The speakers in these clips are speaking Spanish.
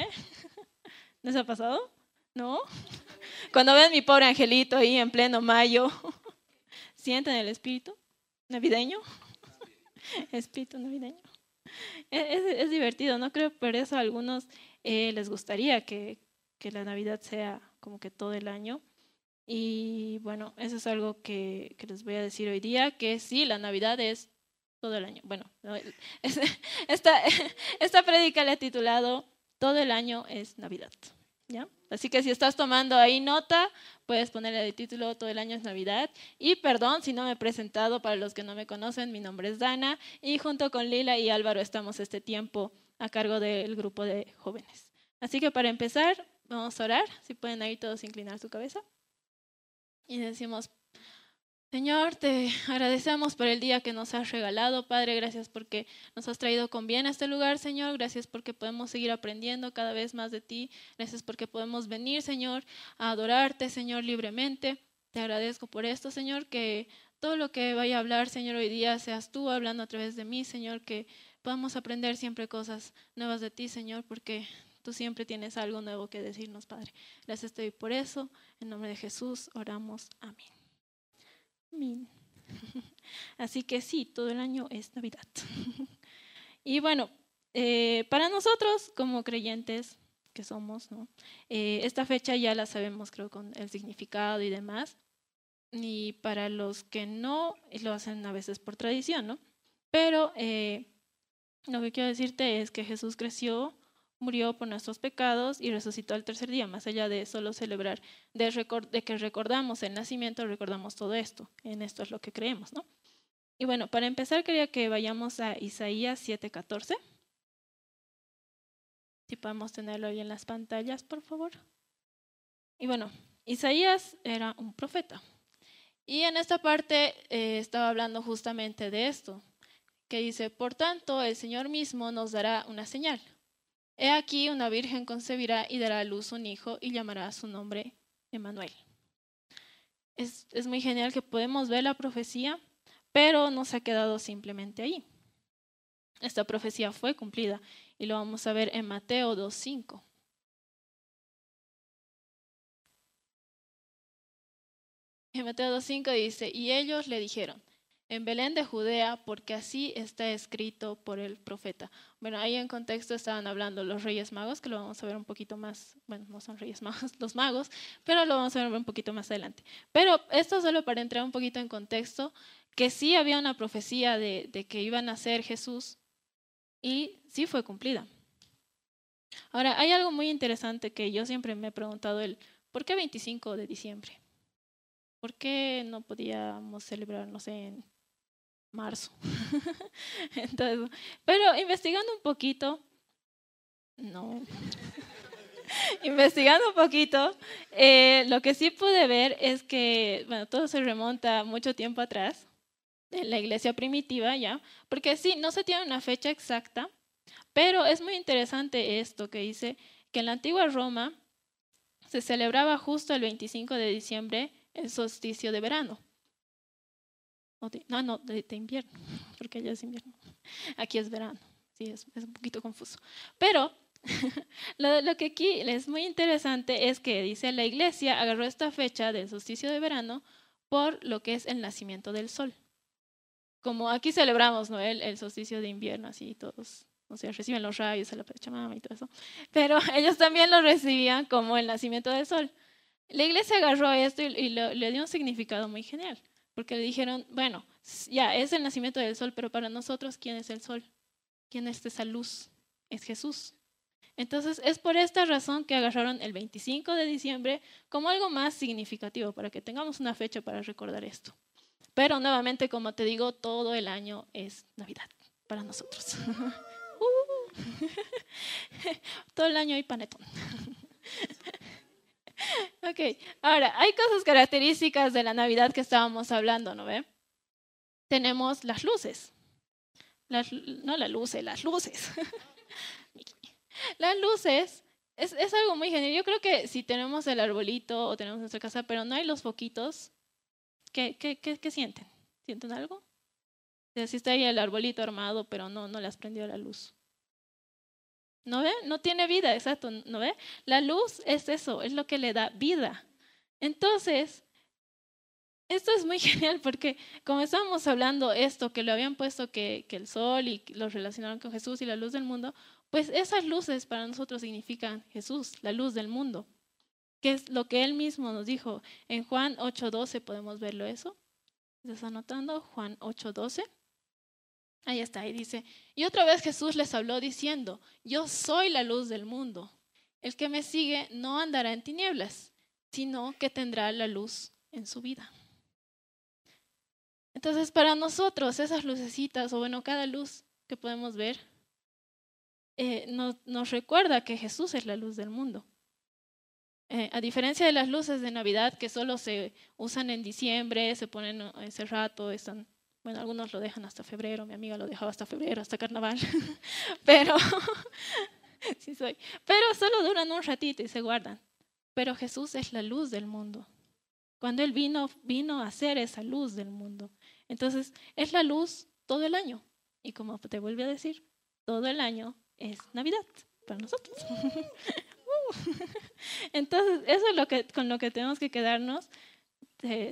¿eh? ¿No se ha pasado? ¿No? Cuando ven mi pobre angelito ahí en pleno mayo, ¿sienten el espíritu navideño? Espíritu navideño. Es, divertido, ¿no? Creo por eso a algunos eh, les gustaría que, que la Navidad sea como que todo el año. Y bueno, eso es algo que, que, les voy a decir hoy día, que sí, la Navidad es todo el año. Bueno, esta, esta prédica le he titulado Todo el año es Navidad. ¿ya? Así que si estás tomando ahí nota, puedes ponerle el título Todo el año es Navidad. Y perdón si no me he presentado, para los que no me conocen, mi nombre es Dana y junto con Lila y Álvaro estamos este tiempo a cargo del grupo de jóvenes. Así que para empezar, vamos a orar. Si pueden ahí todos inclinar su cabeza. Y decimos, Señor, te agradecemos por el día que nos has regalado, Padre. Gracias porque nos has traído con bien a este lugar, Señor. Gracias porque podemos seguir aprendiendo cada vez más de ti. Gracias porque podemos venir, Señor, a adorarte, Señor, libremente. Te agradezco por esto, Señor, que todo lo que vaya a hablar, Señor, hoy día seas tú hablando a través de mí, Señor, que podamos aprender siempre cosas nuevas de ti, Señor, porque tú siempre tienes algo nuevo que decirnos, Padre. Gracias te doy por eso. En nombre de Jesús oramos. Amén. Así que sí, todo el año es Navidad. y bueno, eh, para nosotros como creyentes que somos, ¿no? Eh, esta fecha ya la sabemos, creo, con el significado y demás. Y para los que no, lo hacen a veces por tradición, ¿no? Pero eh, lo que quiero decirte es que Jesús creció murió por nuestros pecados y resucitó al tercer día, más allá de solo celebrar, de, que recordamos el nacimiento, recordamos todo esto, en esto es lo que creemos, ¿no? Y bueno, para empezar quería que vayamos a Isaías 7:14. Si podemos tenerlo ahí en las pantallas, por favor. Y bueno, Isaías era un profeta. Y en esta parte eh, estaba hablando justamente de esto, que dice, por tanto, el Señor mismo nos dará una señal. He aquí una virgen concebirá y dará a luz un hijo y llamará su nombre Emanuel. Es, es muy genial que podemos ver la profecía, pero no se ha quedado simplemente ahí. Esta profecía fue cumplida y lo vamos a ver en Mateo 2.5. En Mateo 2.5 dice, y ellos le dijeron, en Belén de Judea, porque así está escrito por el profeta. Bueno, ahí en contexto estaban hablando los reyes magos, que lo vamos a ver un poquito más, bueno, no son reyes magos, los magos, pero lo vamos a ver un poquito más adelante. Pero esto solo para entrar un poquito en contexto, que sí había una profecía de, que iban a ser Jesús y sí fue cumplida. Ahora, hay algo muy interesante que yo siempre me he preguntado, el, ¿por qué 25 de diciembre? ¿Por qué no podíamos celebrar, no sé, en marzo. Entonces, pero investigando un poquito, no. investigando un poquito, eh, lo que sí pude ver es que, bueno, todo se remonta mucho tiempo atrás, en la iglesia primitiva ya, porque sí, no se tiene una fecha exacta, pero es muy interesante esto que dice que en la antigua Roma se celebraba justo el 25 de diciembre el solsticio de verano no, no, de, invierno, porque allá es invierno. Aquí es verano. Sí, es, un poquito confuso. Pero lo, que aquí es muy interesante es que dice la iglesia agarró esta fecha del solsticio de verano por lo que es el nacimiento del sol. Como aquí celebramos ¿no? el, solsticio de invierno, así todos o sea, reciben los rayos a la Pachamama y todo eso. Pero ellos también lo recibían como el nacimiento del sol. La iglesia agarró esto y le dio un significado muy genial porque le dijeron, bueno, ya es el nacimiento del sol, pero para nosotros, ¿quién es el sol? ¿Quién es esa luz? Es Jesús. Entonces, es por esta razón que agarraron el 25 de diciembre como algo más significativo, para que tengamos una fecha para recordar esto. Pero nuevamente, como te digo, todo el año es Navidad para nosotros. Uh. todo el año hay panetón. ok, ahora, hay cosas características de la Navidad que estábamos hablando, ¿no ve? Tenemos las luces. no las luces, las luces. las luces es, es, algo muy genial. Yo creo que si tenemos el arbolito o tenemos nuestra casa, pero no hay los foquitos, ¿qué, qué, qué, sienten? ¿Sienten algo? Si está ahí el arbolito armado, pero no, no le has prendido la luz. ¿No ve? No tiene vida, exacto, ¿no ve? La luz es eso, es lo que le da vida. Entonces, esto es muy genial porque como estábamos hablando esto, que lo habían puesto que, que el sol y lo relacionaron con Jesús y la luz del mundo, pues esas luces para nosotros significan Jesús, la luz del mundo, que es lo que él mismo nos dijo. En Juan 8.12 podemos verlo eso. ¿Estás anotando? Juan 8.12. Ahí está, ahí dice, y otra vez Jesús les habló diciendo, yo soy la luz del mundo. El que me sigue no andará en tinieblas, sino que tendrá la luz en su vida. Entonces, para nosotros, esas lucecitas, o bueno, cada luz que podemos ver, eh, nos, recuerda que Jesús es la luz del mundo. Eh, a diferencia de las luces de Navidad que solo se usan en diciembre, se ponen ese rato, están bueno, algunos lo dejan hasta febrero, mi amiga lo dejaba hasta febrero, hasta carnaval, pero, sí soy, pero solo duran un ratito y se guardan. Pero Jesús es la luz del mundo. Cuando Él vino, vino a ser esa luz del mundo. Entonces, es la luz todo el año. Y como te vuelvo a decir, todo el año es Navidad para nosotros. Entonces, eso es lo que, con lo que tenemos que quedarnos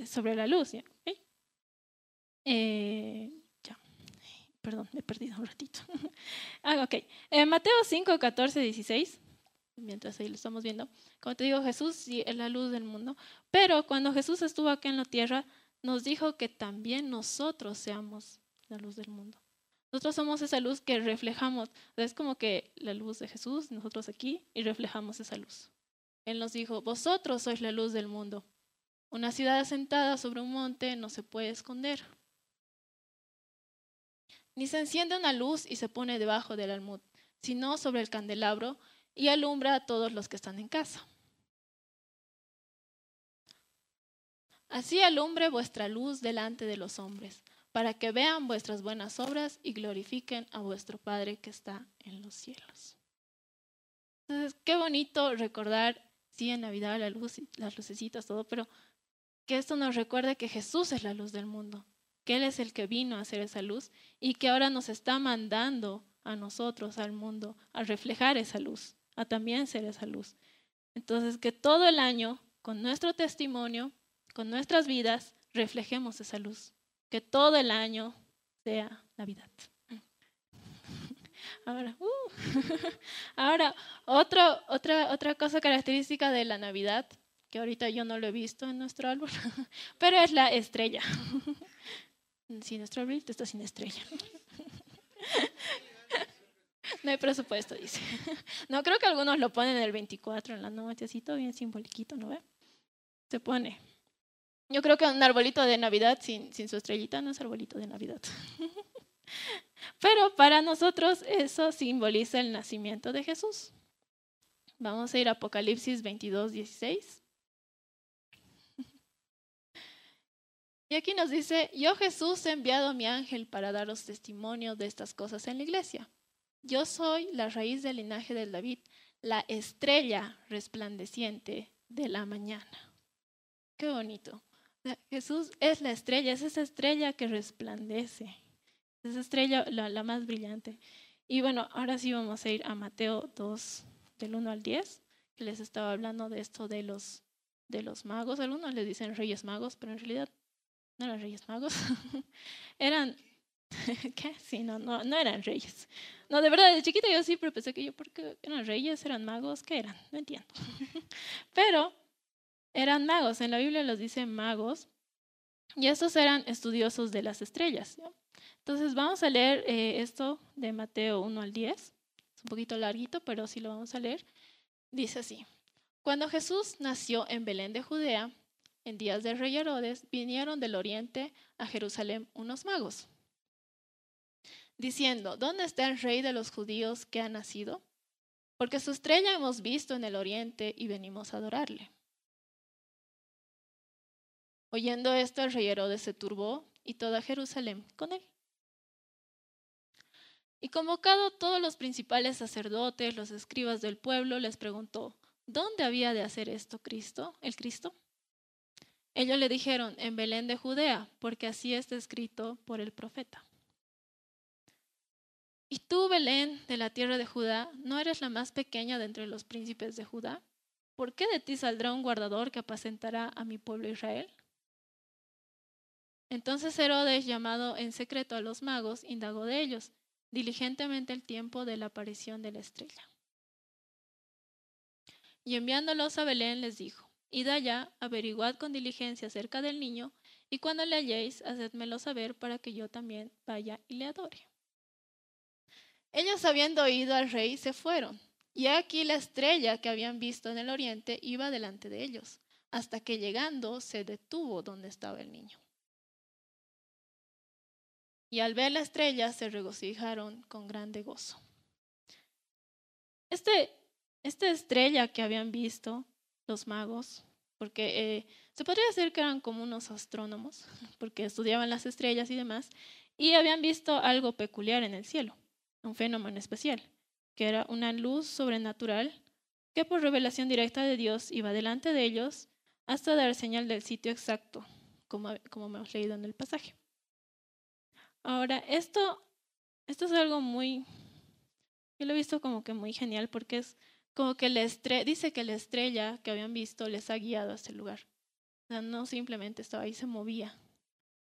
sobre la luz. Eh, ya, perdón, me he perdido un ratito. ah, ok. En Mateo 5, 14, 16, mientras ahí lo estamos viendo, como te digo, Jesús es la luz del mundo, pero cuando Jesús estuvo aquí en la tierra, nos dijo que también nosotros seamos la luz del mundo. Nosotros somos esa luz que reflejamos. Es como que la luz de Jesús, nosotros aquí, y reflejamos esa luz. Él nos dijo, vosotros sois la luz del mundo. Una ciudad asentada sobre un monte no se puede esconder ni se enciende una luz y se pone debajo del almud, sino sobre el candelabro y alumbra a todos los que están en casa. Así alumbre vuestra luz delante de los hombres, para que vean vuestras buenas obras y glorifiquen a vuestro Padre que está en los cielos. Entonces, qué bonito recordar, sí, en Navidad la luz, las lucecitas, todo, pero que esto nos recuerde que Jesús es la luz del mundo, que Él es el que vino a hacer esa luz y que ahora nos está mandando a nosotros, al mundo, a reflejar esa luz, a también ser esa luz. Entonces, que todo el año, con nuestro testimonio, con nuestras vidas, reflejemos esa luz. Que todo el año sea Navidad. Ahora, uh, ahora otra, otra cosa característica de la Navidad, que ahorita yo no lo he visto en nuestro árbol, pero es la estrella. Si nuestro arbolito está sin estrella. No hay presupuesto, dice. No, creo que algunos lo ponen el 24 en la noche, así todo bien simboliquito, ¿no ve? Se pone. Yo creo que un arbolito de Navidad sin, sin su estrellita no es arbolito de Navidad. Pero para nosotros eso simboliza el nacimiento de Jesús. Vamos a ir a Apocalipsis 22, 16. Y aquí nos dice, yo Jesús he enviado a mi ángel para daros testimonio de estas cosas en la iglesia. Yo soy la raíz del linaje del David, la estrella resplandeciente de la mañana. Qué bonito. Jesús es la estrella, es esa estrella que resplandece, esa estrella la, más brillante. Y bueno, ahora sí vamos a ir a Mateo 2, del 1 al 10, que les estaba hablando de esto de los, de los magos. Algunos les dicen reyes magos, pero en realidad no eran reyes magos, eran, ¿qué? Sí, no, no, no eran reyes. No, de verdad, de chiquita yo siempre pensé que yo, ¿por qué eran reyes? ¿Eran magos? ¿Qué eran? No entiendo. Pero eran magos, en la Biblia los dice magos, y estos eran estudiosos de las estrellas. Entonces vamos a leer eh, esto de Mateo 1 al 10. Es un poquito larguito, pero sí lo vamos a leer. Dice así, cuando Jesús nació en Belén de Judea, en días del rey Herodes, vinieron del oriente a Jerusalén unos magos, diciendo, ¿dónde está el rey de los judíos que ha nacido? Porque su estrella hemos visto en el oriente y venimos a adorarle. Oyendo esto, el rey Herodes se turbó y toda Jerusalén con él. Y convocado todos los principales sacerdotes, los escribas del pueblo, les preguntó, ¿dónde había de hacer esto Cristo, el Cristo? Ellos le dijeron, en Belén de Judea, porque así está escrito por el profeta. Y tú, Belén, de la tierra de Judá, ¿no eres la más pequeña de entre los príncipes de Judá? ¿Por qué de ti saldrá un guardador que apacentará a mi pueblo Israel? Entonces Herodes, llamado en secreto a los magos, indagó de ellos diligentemente el tiempo de la aparición de la estrella. Y enviándolos a Belén les dijo, Id allá, averiguad con diligencia acerca del niño, y cuando le halléis, hacedmelo saber para que yo también vaya y le adore. Ellos habiendo oído al rey, se fueron, y aquí la estrella que habían visto en el oriente iba delante de ellos, hasta que llegando se detuvo donde estaba el niño. Y al ver la estrella se regocijaron con grande gozo. Este esta estrella que habían visto los magos, porque eh, se podría decir que eran como unos astrónomos, porque estudiaban las estrellas y demás, y habían visto algo peculiar en el cielo, un fenómeno especial, que era una luz sobrenatural que por revelación directa de Dios iba delante de ellos hasta dar señal del sitio exacto, como, como hemos leído en el pasaje. Ahora, esto, esto es algo muy, yo lo he visto como que muy genial porque es como que la dice que la estrella que habían visto les ha guiado a este lugar. O sea, no simplemente estaba ahí, se movía.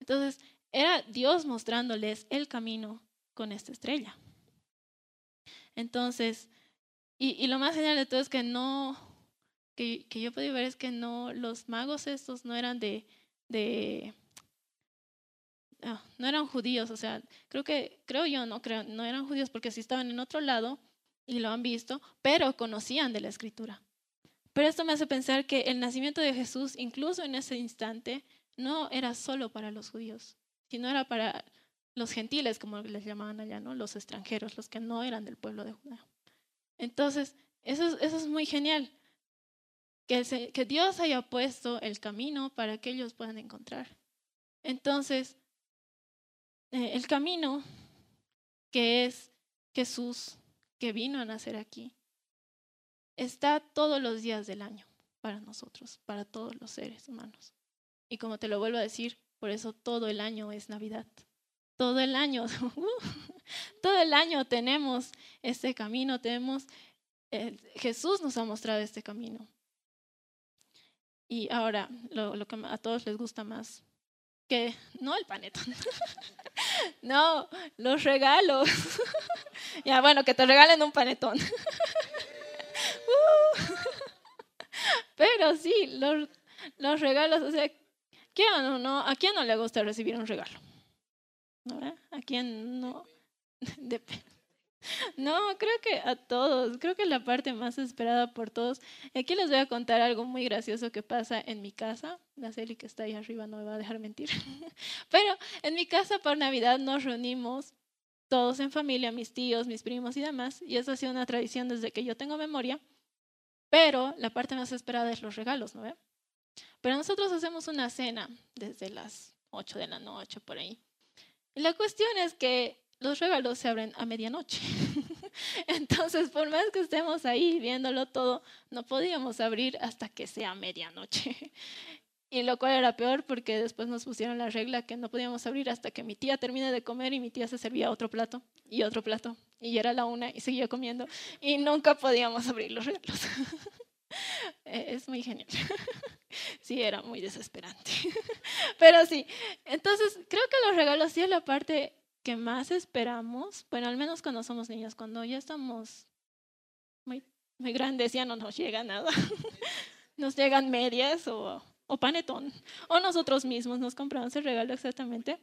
Entonces, era Dios mostrándoles el camino con esta estrella. Entonces, y, lo más genial de todo es que no, que, que yo pude ver es que no, los magos estos no eran de, de ah, no eran judíos, o sea, creo que, creo yo, no creo, no eran judíos porque si estaban en otro lado, y lo han visto, pero conocían de la escritura. Pero esto me hace pensar que el nacimiento de Jesús, incluso en ese instante, no era solo para los judíos, sino era para los gentiles, como les llamaban allá, ¿no? los extranjeros, los que no eran del pueblo de Judá. Entonces, eso, eso es muy genial, que, que Dios haya puesto el camino para que ellos puedan encontrar. Entonces, eh, el camino que es Jesús que vino a nacer aquí, está todos los días del año para nosotros, para todos los seres humanos. Y como te lo vuelvo a decir, por eso todo el año es Navidad. Todo el año, todo el año tenemos este camino, tenemos, eh, Jesús nos ha mostrado este camino. Y ahora, lo, lo que a todos les gusta más, que no el panetón, no, los regalos. ya, bueno, que te regalen un panetón. Uh. Pero sí, los, los regalos, o sea, ¿quién no, ¿a quién no le gusta recibir un regalo? ¿No? ¿A quién no? Depende. No, creo que a todos, creo que la parte más esperada por todos. Aquí les voy a contar algo muy gracioso que pasa en mi casa. La Celi que está ahí arriba no me va a dejar mentir. Pero en mi casa por Navidad nos reunimos todos en familia, mis tíos, mis primos y demás. Y eso ha sido una tradición desde que yo tengo memoria. Pero la parte más esperada es los regalos, ¿no ve? Pero nosotros hacemos una cena desde las 8 de la noche por ahí. Y la cuestión es que los regalos se abren a medianoche. Entonces, por más que estemos ahí viéndolo todo, no podíamos abrir hasta que sea medianoche. Y lo cual era peor porque después nos pusieron la regla que no podíamos abrir hasta que mi tía termine de comer y mi tía se servía otro plato y otro plato. Y era la una y seguía comiendo y nunca podíamos abrir los regalos. Es muy genial. Sí, era muy desesperante. Pero sí, entonces creo que los regalos sí es la parte que más esperamos, bueno, al menos cuando somos niños, cuando ya estamos muy, muy grandes, ya no nos llega nada. nos llegan medias o, panetón. O nosotros mismos nos compramos el regalo exactamente.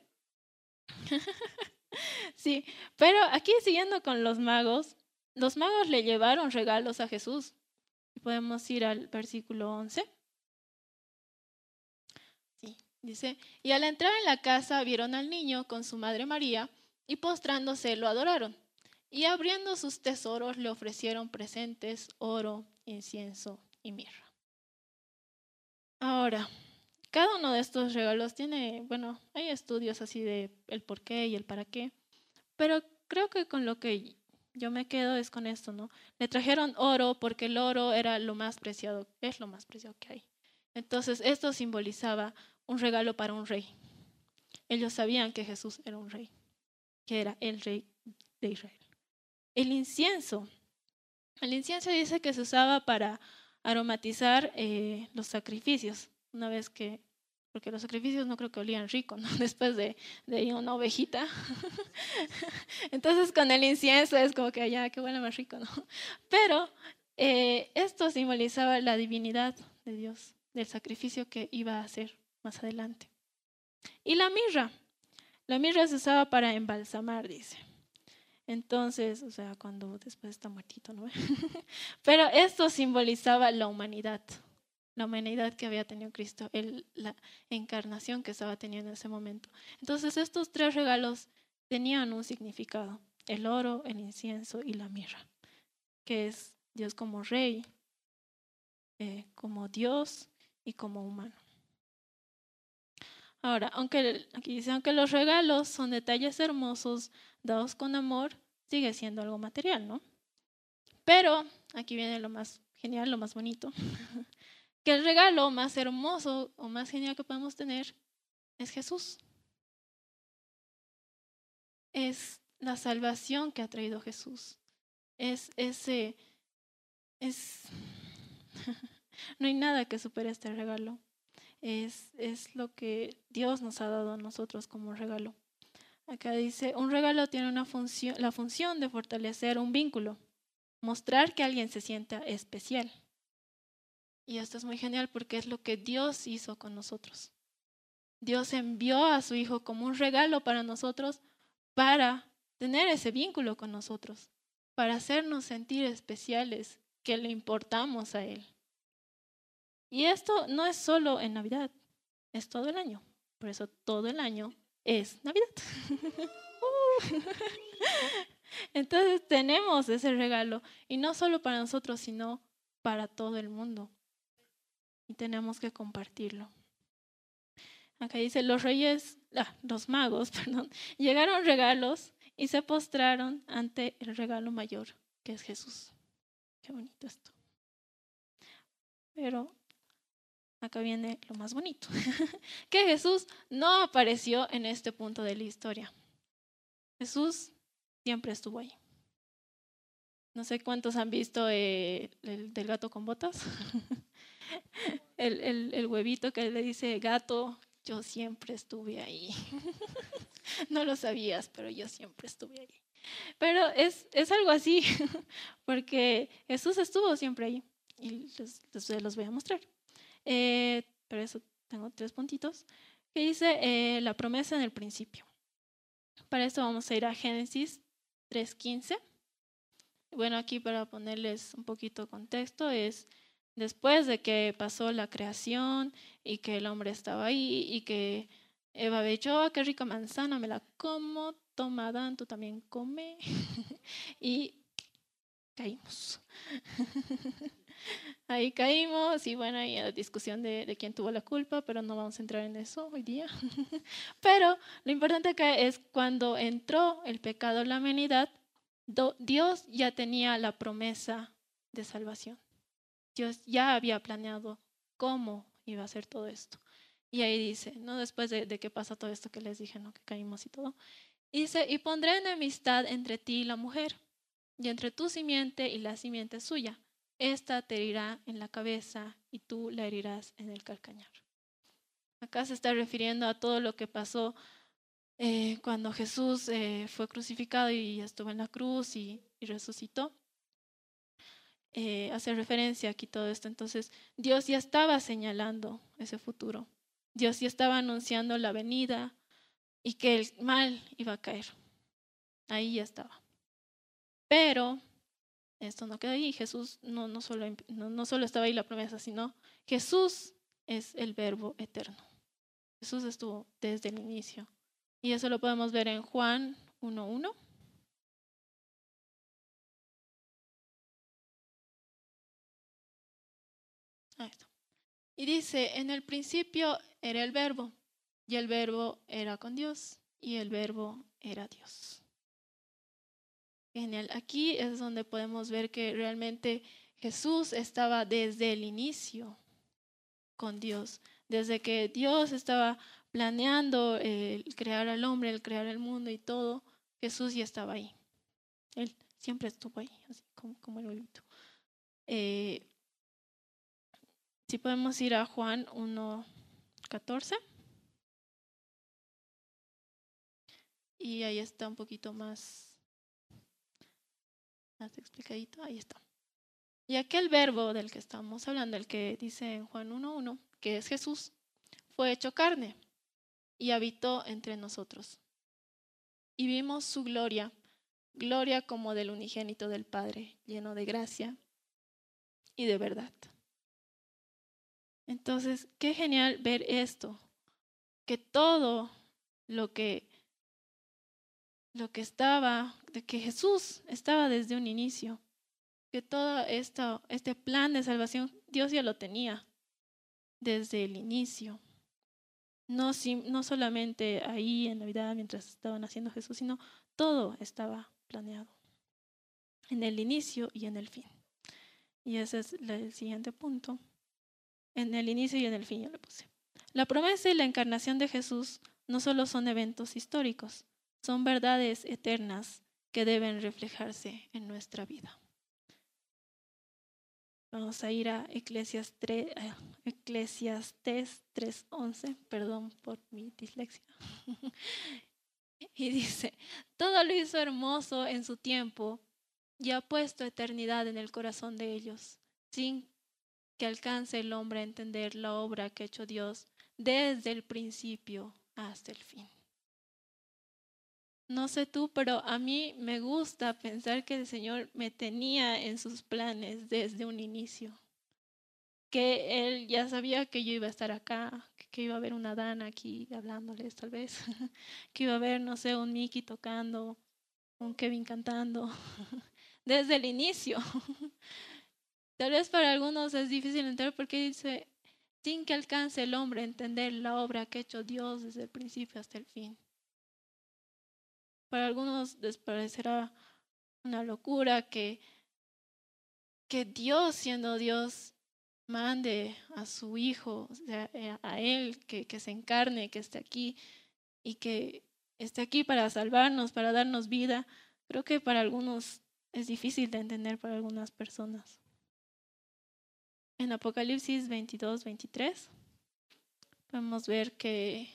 sí, pero aquí siguiendo con los magos, los magos le llevaron regalos a Jesús. Podemos ir al versículo 11. Y al entrar en la casa vieron al niño con su madre María y postrándose lo adoraron. Y abriendo sus tesoros le ofrecieron presentes, oro, incienso y mirra. Ahora, cada uno de estos regalos tiene, bueno, hay estudios así de el por qué y el para qué, pero creo que con lo que yo me quedo es con esto, ¿no? Le trajeron oro porque el oro era lo más preciado, es lo más preciado que hay. Entonces, esto simbolizaba un regalo para un rey. Ellos sabían que Jesús era un rey, que era el rey de Israel. El incienso. El incienso dice que se usaba para aromatizar eh, los sacrificios. Una vez que, porque los sacrificios no creo que olían rico, ¿no? Después de, de una ovejita. Entonces con el incienso es como que ya, que huele más rico, ¿no? Pero eh, esto simbolizaba la divinidad de Dios, del sacrificio que iba a hacer más adelante. Y la mirra. La mirra se usaba para embalsamar, dice. Entonces, o sea, cuando después está muertito, ¿no? Pero esto simbolizaba la humanidad, la humanidad que había tenido Cristo, la encarnación que estaba teniendo en ese momento. Entonces, estos tres regalos tenían un significado, el oro, el incienso y la mirra, que es Dios como rey, eh, como Dios y como humano. Ahora, aunque aquí dice, aunque los regalos son detalles hermosos dados con amor, sigue siendo algo material, ¿no? Pero aquí viene lo más genial, lo más bonito, que el regalo más hermoso o más genial que podemos tener es Jesús. Es la salvación que ha traído Jesús. Es ese, es, no hay nada que supere este regalo es, lo que Dios nos ha dado a nosotros como regalo. Acá dice, un regalo tiene la función de fortalecer un vínculo, mostrar que alguien se sienta especial. Y esto es muy genial porque es lo que Dios hizo con nosotros. Dios envió a su Hijo como un regalo para nosotros para tener ese vínculo con nosotros, para hacernos sentir especiales, que le importamos a Él. Y esto no es solo en Navidad, es todo el año. Por eso todo el año es Navidad. Entonces tenemos ese regalo y no solo para nosotros, sino para todo el mundo. Y tenemos que compartirlo. Acá dice, los reyes, ah, los magos, perdón, llegaron regalos y se postraron ante el regalo mayor, que es Jesús. Qué bonito esto. Pero acá viene lo más bonito, que Jesús no apareció en este punto de la historia. Jesús siempre estuvo ahí. No sé cuántos han visto eh, el del gato con botas. el, huevito que le dice, gato, yo siempre estuve ahí. no lo sabías, pero yo siempre estuve ahí. Pero es, es algo así, porque Jesús estuvo siempre ahí. Y les los voy a mostrar. Eh, pero eso tengo tres puntitos, que dice eh, la promesa en el principio. Para esto vamos a ir a Génesis 3.15. Bueno, aquí para ponerles un poquito de contexto es después de que pasó la creación y que el hombre estaba ahí y que Eva ve oh, qué rica manzana, me la como, toma Dan, tú también come. y caímos. Ahí caímos y bueno, hay la discusión de, quién tuvo la culpa, pero no vamos a entrar en eso hoy día. pero lo importante acá es cuando entró el pecado en la humanidad, Dios ya tenía la promesa de salvación. Dios ya había planeado cómo iba a ser todo esto. Y ahí dice, ¿no? Después de, de que pasa todo esto que les dije, ¿no? Que caímos y todo. Dice, y pondré enemistad entre ti y la mujer, y entre tu simiente y la simiente suya esta te herirá en la cabeza y tú la herirás en el calcañar. Acá se está refiriendo a todo lo que pasó eh, cuando Jesús eh, fue crucificado y estuvo en la cruz y, resucitó. Eh, hace referencia aquí todo esto. Entonces, Dios ya estaba señalando ese futuro. Dios ya estaba anunciando la venida y que el mal iba a caer. Ahí ya estaba. Pero esto no queda ahí. Jesús no, no, solo, no, solo estaba ahí la promesa, sino Jesús es el verbo eterno. Jesús estuvo desde el inicio. Y eso lo podemos ver en Juan 1.1. Y dice, en el principio era el verbo, y el verbo era con Dios, y el verbo era Dios. Genial. Aquí es donde podemos ver que realmente Jesús estaba desde el inicio con Dios, desde que Dios estaba planeando el crear al hombre, el crear el mundo y todo, Jesús ya estaba ahí. Él siempre estuvo ahí, así como, como el huevito. Eh, si podemos ir a Juan 1.14. Y ahí está un poquito más, más explicadito. Ahí está. Y aquel verbo del que estamos hablando, el que dice en Juan 1.1, que es Jesús, fue hecho carne y habitó entre nosotros. Y vimos su gloria, gloria como del unigénito del Padre, lleno de gracia y de verdad. Entonces, qué genial ver esto, que todo lo que lo que estaba, de que Jesús estaba desde un inicio, que todo esto, este plan de salvación Dios ya lo tenía desde el inicio. No, no solamente ahí en Navidad mientras estaban haciendo Jesús, sino todo estaba planeado en el inicio y en el fin. Y ese es el siguiente punto. En el inicio y en el fin ya lo puse. La promesa y la encarnación de Jesús no solo son eventos históricos, son verdades eternas que deben reflejarse en nuestra vida. Vamos a ir a Eclesiastes 3, Eclesiastes 3.11, perdón por mi dislexia. y dice, todo lo hizo hermoso en su tiempo y ha puesto eternidad en el corazón de ellos, sin que alcance el hombre a entender la obra que ha hecho Dios desde el principio hasta el fin. No sé tú, pero a mí me gusta pensar que el Señor me tenía en sus planes desde un inicio. Que Él ya sabía que yo iba a estar acá, que iba a haber una Dana aquí hablándoles tal vez, que iba a haber, no sé, un Mickey tocando, un Kevin cantando, desde el inicio. Tal vez para algunos es difícil entender porque dice, sin que alcance el hombre a entender la obra que ha hecho Dios desde el principio hasta el fin. Para algunos les parecerá una locura que, que Dios, siendo Dios, mande a su Hijo, eh, a Él, que, que se encarne, que esté aquí y que esté aquí para salvarnos, para darnos vida. Creo que para algunos es difícil de entender para algunas personas. En Apocalipsis 22, 23 podemos ver que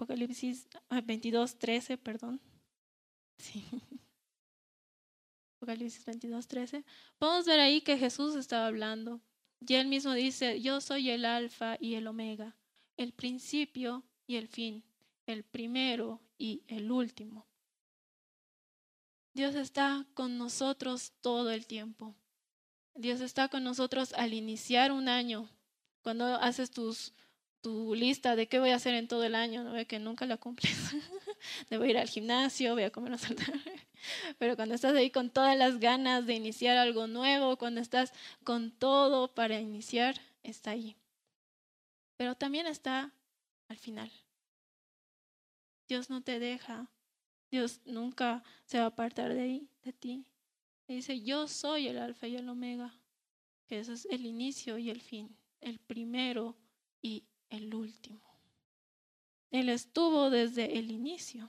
Apocalipsis 22, 13, perdón. Apocalipsis 22, 13. Podemos ver ahí que Jesús estaba hablando. Y él mismo dice, yo soy el alfa y el omega, el principio y el fin, el primero y el último. Dios está con nosotros todo el tiempo. Dios está con nosotros al iniciar un año, cuando haces tus tu lista de qué voy a hacer en todo el año, ¿no? que nunca la cumples. Debo ir al gimnasio, voy a comer saltar. Pero cuando estás ahí con todas las ganas de iniciar algo nuevo, cuando estás con todo para iniciar, está ahí. Pero también está al final. Dios no te deja. Dios nunca se va a apartar de ahí, de ti. Y dice, yo soy el alfa y el omega. Que eso es el inicio y el fin, el primero y el último. Él estuvo desde el inicio.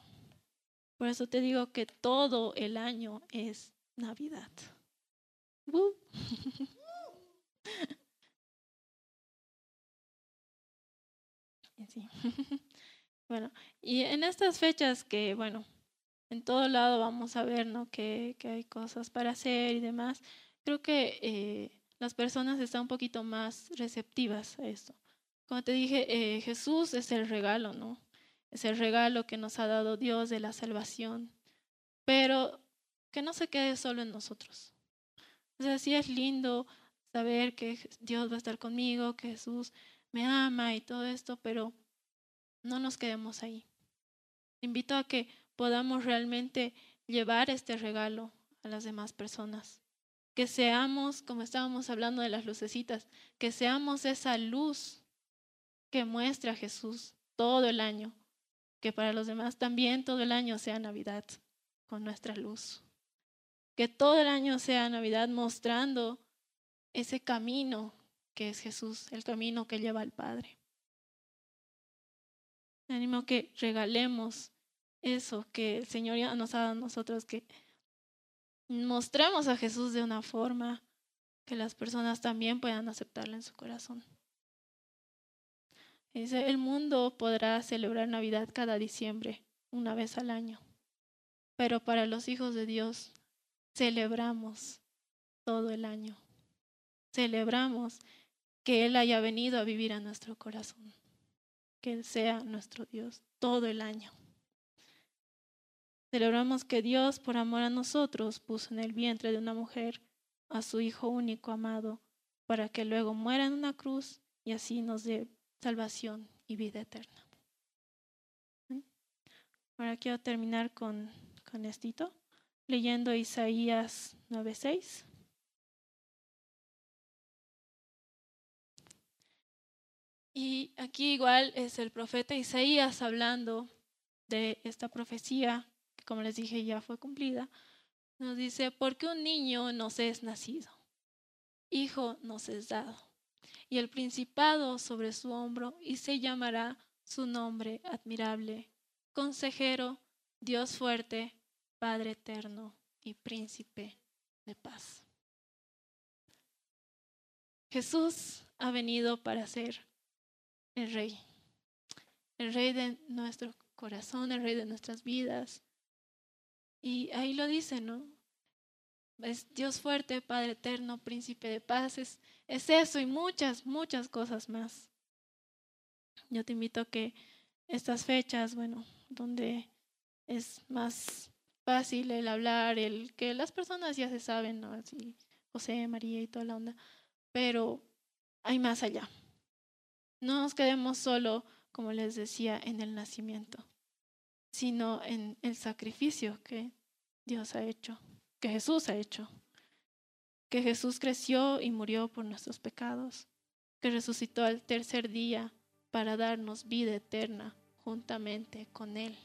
Por eso te digo que todo el año es Navidad. Bueno, y en estas fechas que, bueno, en todo lado vamos a ver, ¿no? Que, que hay cosas para hacer y demás. Creo que eh, las personas están un poquito más receptivas a esto. Como te dije, eh, Jesús es el regalo, ¿no? Es el regalo que nos ha dado Dios de la salvación. Pero que no se quede solo en nosotros. O sea, sí es lindo saber que Dios va a estar conmigo, que Jesús me ama y todo esto, pero no nos quedemos ahí. invito a que podamos realmente llevar este regalo a las demás personas. Que seamos, como estábamos hablando de las lucecitas, que seamos esa luz que muestre a Jesús todo el año, que para los demás también todo el año sea Navidad con nuestra luz. Que todo el año sea Navidad mostrando ese camino que es Jesús, el camino que lleva al Padre. Me animo que regalemos eso que el Señor ya nos ha dado a nosotros, que mostremos a Jesús de una forma que las personas también puedan aceptarlo en su corazón. El mundo podrá celebrar Navidad cada diciembre, una vez al año, pero para los hijos de Dios celebramos todo el año. Celebramos que Él haya venido a vivir a nuestro corazón, que Él sea nuestro Dios todo el año. Celebramos que Dios, por amor a nosotros, puso en el vientre de una mujer a su Hijo único amado, para que luego muera en una cruz y así nos dé salvación y vida eterna. Ahora quiero terminar con, con esto, leyendo Isaías 9:6. Y aquí igual es el profeta Isaías hablando de esta profecía, que como les dije ya fue cumplida. Nos dice, porque un niño nos es nacido, hijo nos es dado, y el principado sobre su hombro, y se llamará su nombre admirable, consejero, Dios fuerte, Padre eterno y príncipe de paz. Jesús ha venido para ser el rey, el rey de nuestro corazón, el rey de nuestras vidas. Y ahí lo dice, ¿no? Es Dios fuerte, Padre eterno, príncipe de paz, es, eso y muchas, muchas cosas más. Yo te invito a que estas fechas, bueno, donde es más fácil el hablar, el que las personas ya se saben, ¿no? Así, José, María y toda la onda, pero hay más allá. No nos quedemos solo, como les decía, en el nacimiento, sino en el sacrificio que Dios ha hecho, que Jesús ha hecho, que Jesús creció y murió por nuestros pecados, que resucitó al tercer día para darnos vida eterna juntamente con Él.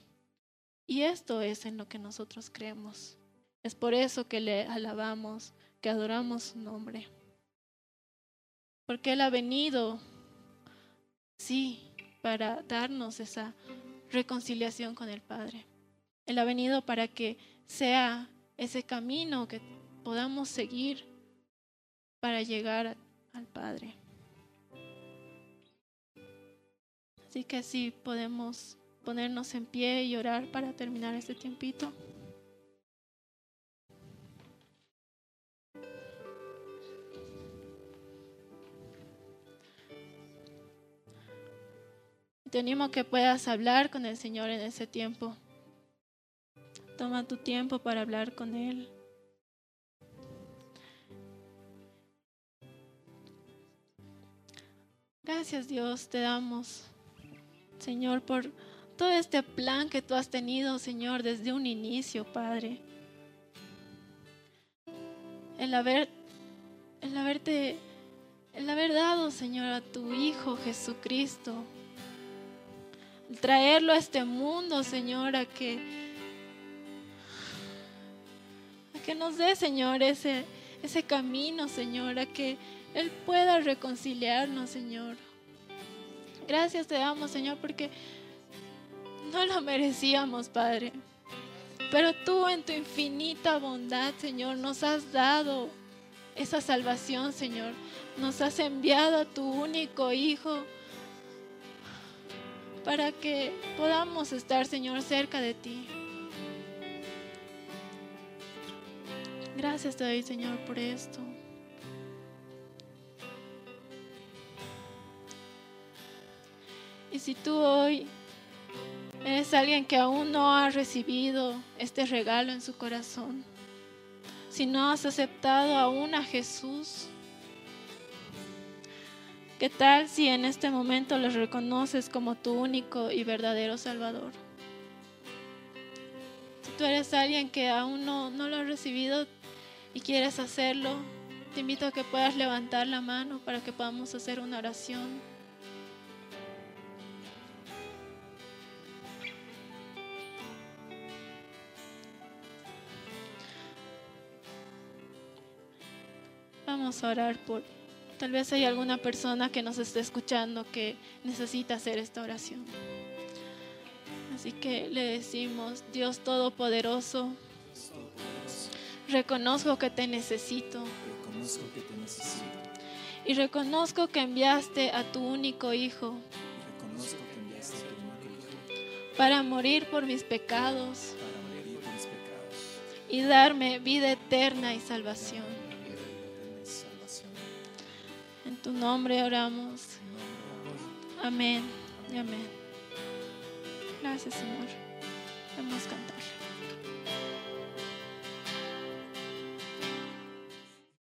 Y esto es en lo que nosotros creemos. Es por eso que le alabamos, que adoramos su nombre. Porque Él ha venido Sí, para darnos esa reconciliación con el Padre. Él ha venido para que sea ese camino que podamos seguir para llegar al Padre. Así que sí podemos ponernos en pie y orar para terminar este tiempito. Te animo que puedas hablar con el Señor en ese tiempo. Toma tu tiempo para hablar con Él. Gracias Dios, te damos, Señor, por todo este plan que tú has tenido, Señor, desde un inicio, Padre. El haber, el haberte, el haber dado, Señor, a tu Hijo Jesucristo traerlo a este mundo, Señor, a que, que nos dé, Señor, ese, ese camino, Señor, a que Él pueda reconciliarnos, Señor. Gracias te damos, Señor, porque no lo merecíamos, Padre. Pero tú en tu infinita bondad, Señor, nos has dado esa salvación, Señor. Nos has enviado a tu único Hijo para que podamos estar, Señor, cerca de ti. Gracias te doy, Señor, por esto. Y si tú hoy eres alguien que aún no ha recibido este regalo en su corazón, si no has aceptado aún a Jesús, ¿Qué tal si en este momento lo reconoces como tu único y verdadero Salvador? Si tú eres alguien que aún no, no lo ha recibido y quieres hacerlo, te invito a que puedas levantar la mano para que podamos hacer una oración. Vamos a orar por Tal vez hay alguna persona que nos esté escuchando que necesita hacer esta oración. Así que le decimos, Dios Todopoderoso, reconozco que te necesito y reconozco que enviaste a tu único Hijo para morir por mis pecados y darme vida eterna y salvación. Tu nombre oramos. Amén y amén. Gracias, Señor. Vamos a cantar.